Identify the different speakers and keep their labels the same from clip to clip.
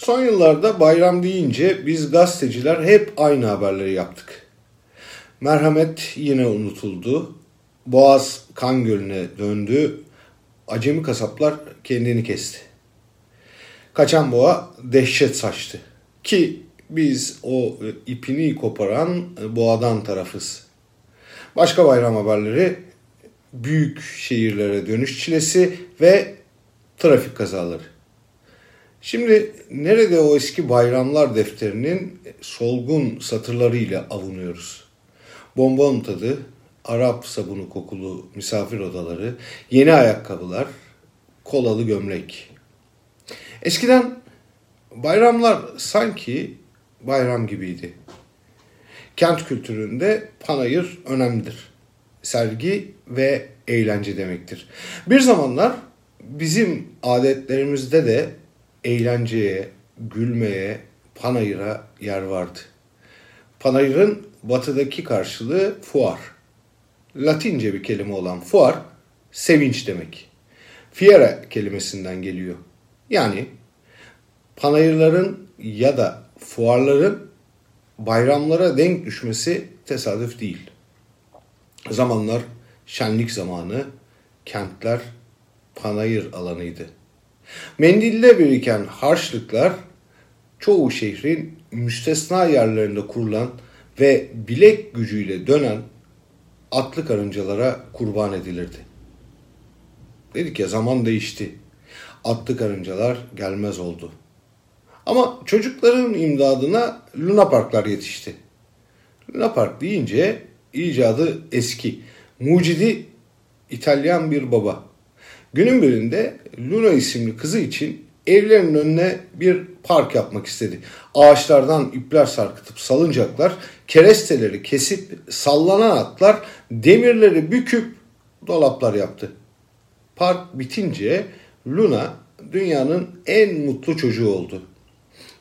Speaker 1: Son yıllarda bayram deyince biz gazeteciler hep aynı haberleri yaptık. Merhamet yine unutuldu. Boğaz kan gölüne döndü. Acemi kasaplar kendini kesti. Kaçan boğa dehşet saçtı. Ki biz o ipini koparan boğadan tarafız. Başka bayram haberleri büyük şehirlere dönüş çilesi ve trafik kazaları. Şimdi nerede o eski bayramlar defterinin solgun satırlarıyla avunuyoruz? Bonbon tadı, Arap sabunu kokulu misafir odaları, yeni ayakkabılar, kolalı gömlek. Eskiden bayramlar sanki bayram gibiydi. Kent kültüründe panayır önemlidir. Sergi ve eğlence demektir. Bir zamanlar bizim adetlerimizde de eğlenceye, gülmeye, panayıra yer vardı. Panayırın batıdaki karşılığı fuar. Latince bir kelime olan fuar, sevinç demek. Fiera kelimesinden geliyor. Yani panayırların ya da fuarların bayramlara denk düşmesi tesadüf değil. Zamanlar şenlik zamanı, kentler panayır alanıydı. Mendilde biriken harçlıklar çoğu şehrin müstesna yerlerinde kurulan ve bilek gücüyle dönen atlı karıncalara kurban edilirdi. Dedik ya zaman değişti. Atlı karıncalar gelmez oldu. Ama çocukların imdadına Luna Parklar yetişti. Luna Park deyince icadı eski. Mucidi İtalyan bir baba. Günün birinde Luna isimli kızı için evlerinin önüne bir park yapmak istedi. Ağaçlardan ipler sarkıtıp salıncaklar, keresteleri kesip sallanan atlar, demirleri büküp dolaplar yaptı. Park bitince Luna dünyanın en mutlu çocuğu oldu.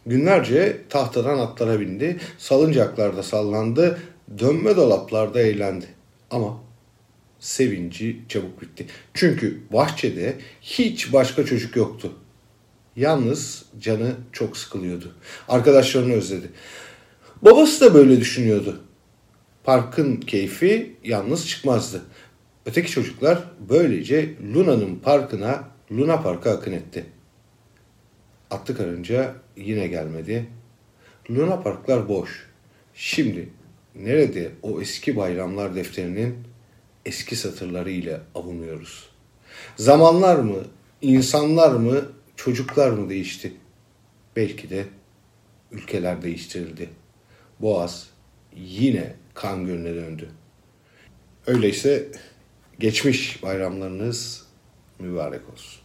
Speaker 1: Günlerce tahtadan atlara bindi, salıncaklarda sallandı, dönme dolaplarda eğlendi. Ama sevinci çabuk bitti. Çünkü bahçede hiç başka çocuk yoktu. Yalnız canı çok sıkılıyordu. Arkadaşlarını özledi. Babası da böyle düşünüyordu. Parkın keyfi yalnız çıkmazdı. Öteki çocuklar böylece Luna'nın parkına, Luna Park'a akın etti. Atlı karınca yine gelmedi. Luna Parklar boş. Şimdi nerede o eski bayramlar defterinin eski satırları ile avunuyoruz? Zamanlar mı, insanlar mı, çocuklar mı değişti? Belki de ülkeler değiştirildi. Boğaz yine kan gölüne döndü. Öyleyse geçmiş bayramlarınız mübarek olsun.